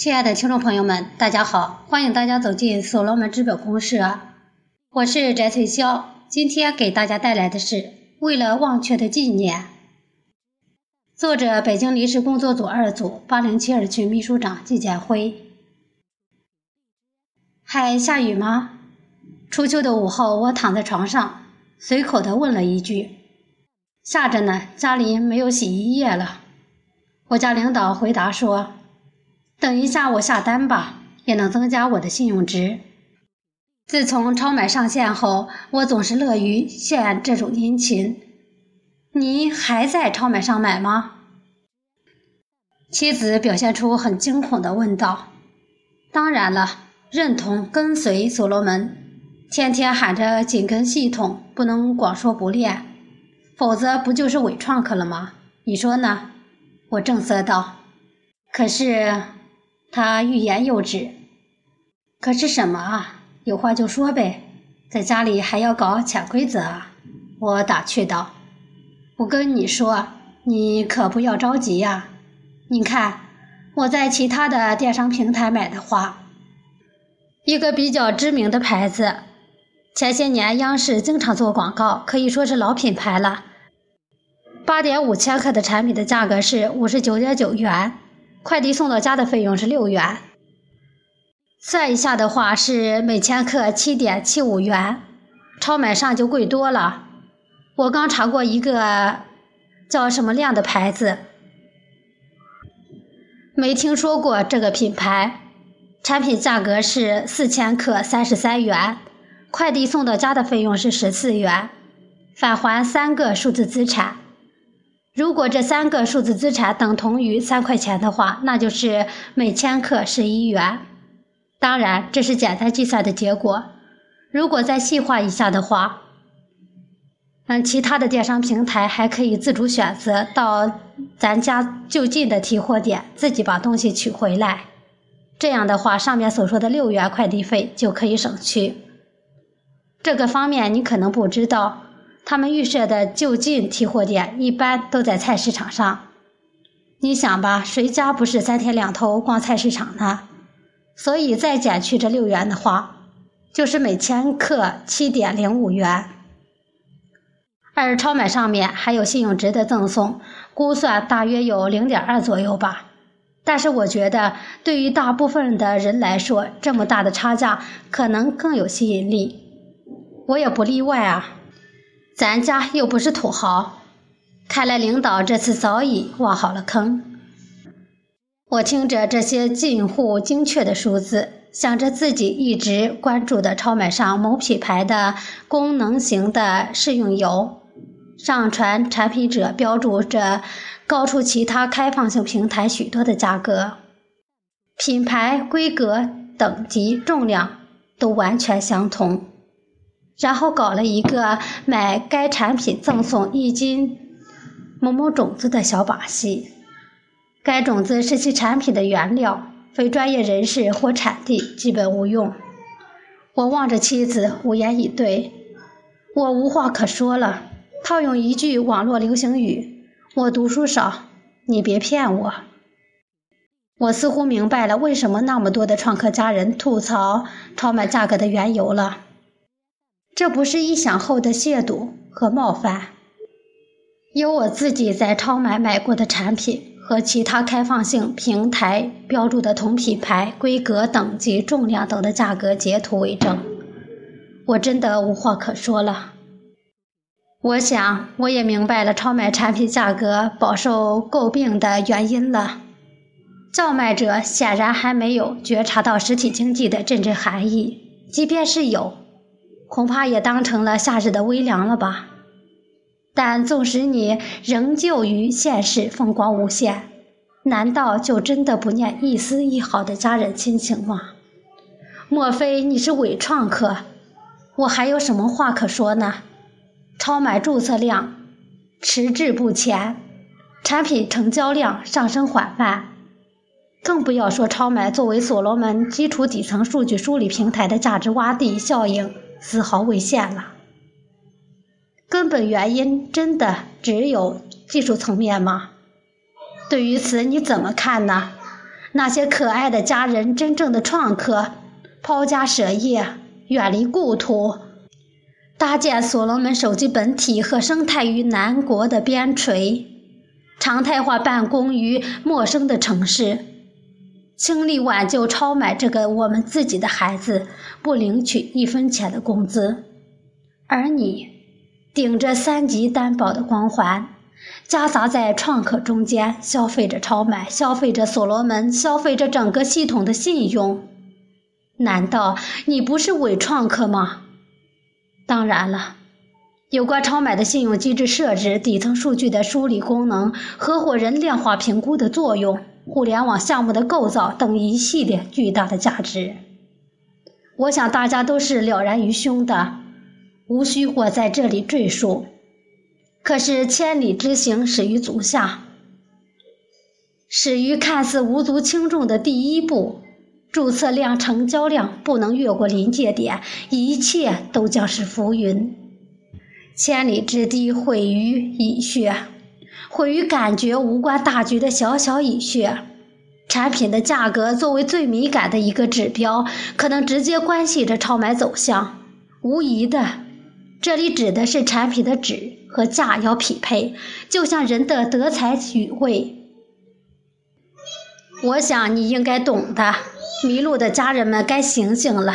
亲爱的听众朋友们，大家好！欢迎大家走进所罗门资本公社，我是翟翠霄。今天给大家带来的是《为了忘却的纪念》，作者：北京临时工作组二组八零七二区秘书长季建辉。还下雨吗？初秋的午后，我躺在床上，随口的问了一句：“下着呢，家里没有洗衣液了。”我家领导回答说。等一下，我下单吧，也能增加我的信用值。自从超买上线后，我总是乐于献这种殷勤。你还在超买上买吗？妻子表现出很惊恐的问道：“当然了，认同跟随所罗门，天天喊着紧跟系统，不能光说不练，否则不就是伪创客了吗？你说呢？”我正色道：“可是。”他欲言又止，可是什么啊？有话就说呗，在家里还要搞潜规则啊？我打趣道：“我跟你说，你可不要着急呀。你看，我在其他的电商平台买的话，一个比较知名的牌子，前些年央视经常做广告，可以说是老品牌了。八点五千克的产品的价格是五十九点九元。”快递送到家的费用是六元，算一下的话是每千克七点七五元，超买上就贵多了。我刚查过一个叫什么亮的牌子，没听说过这个品牌，产品价格是四千克三十三元，快递送到家的费用是十四元，返还三个数字资产。如果这三个数字资产等同于三块钱的话，那就是每千克是一元。当然，这是简单计算的结果。如果再细化一下的话，嗯，其他的电商平台还可以自主选择到咱家就近的提货点自己把东西取回来。这样的话，上面所说的六元快递费就可以省去。这个方面你可能不知道。他们预设的就近提货点一般都在菜市场上，你想吧，谁家不是三天两头逛菜市场呢？所以再减去这六元的话，就是每千克七点零五元。而超买上面还有信用值的赠送，估算大约有零点二左右吧。但是我觉得，对于大部分的人来说，这么大的差价可能更有吸引力。我也不例外啊。咱家又不是土豪，看来领导这次早已挖好了坑。我听着这些近乎精确的数字，想着自己一直关注的超买上某品牌的功能型的试用油，上传产品者标注着高出其他开放性平台许多的价格，品牌、规格、等级、重量都完全相同。然后搞了一个买该产品赠送一斤某某种子的小把戏，该种子是其产品的原料，非专业人士或产地基本无用。我望着妻子，无言以对，我无话可说了。套用一句网络流行语：“我读书少，你别骗我。”我似乎明白了为什么那么多的创客家人吐槽超买价格的缘由了。这不是臆想后的亵渎和冒犯。有我自己在超买买过的产品和其他开放性平台标注的同品牌、规格、等级、重量等的价格截图为证，我真的无话可说了。我想，我也明白了超买产品价格饱受诟病的原因了。叫卖者显然还没有觉察到实体经济的真正含义，即便是有。恐怕也当成了夏日的微凉了吧。但纵使你仍旧于现实风光无限，难道就真的不念一丝一毫的家人亲情吗？莫非你是伪创客？我还有什么话可说呢？超买注册量迟滞不前，产品成交量上升缓慢，更不要说超买作为所罗门基础底层数据梳理平台的价值洼地效应。丝毫未现了。根本原因真的只有技术层面吗？对于此你怎么看呢？那些可爱的家人，真正的创客，抛家舍业，远离故土，搭建所罗门手机本体和生态于南国的边陲，常态化办公于陌生的城市，倾力挽救超买这个我们自己的孩子，不领取一分钱的工资，而你顶着三级担保的光环。夹杂在创客中间，消费着超买，消费着所罗门，消费着整个系统的信用。难道你不是伪创客吗？当然了，有关超买的信用机制设置、底层数据的梳理功能、合伙人量化评估的作用、互联网项目的构造等一系列巨大的价值，我想大家都是了然于胸的，无需我在这里赘述。可是千里之行，始于足下。始于看似无足轻重的第一步，注册量、成交量不能越过临界点，一切都将是浮云。千里之堤毁于蚁穴，毁于感觉无关大局的小小蚁穴。产品的价格作为最敏感的一个指标，可能直接关系着超买走向。无疑的，这里指的是产品的质。和价要匹配，就像人的德才与位。我想你应该懂的。迷路的家人们该醒醒了。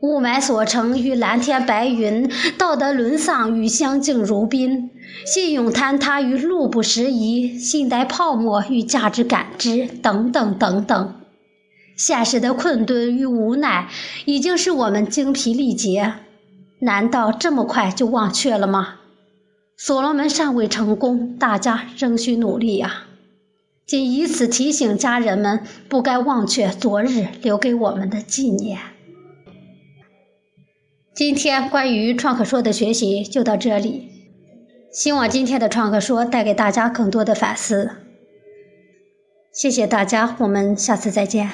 雾霾所成与蓝天白云，道德沦丧与相敬如宾，信用坍塌与路不拾遗，信贷泡沫与价值感知等等等等。现实的困顿与无奈，已经使我们精疲力竭。难道这么快就忘却了吗？所罗门尚未成功，大家仍需努力呀！仅以此提醒家人们，不该忘却昨日留给我们的纪念。今天关于创客说的学习就到这里，希望今天的创客说带给大家更多的反思。谢谢大家，我们下次再见。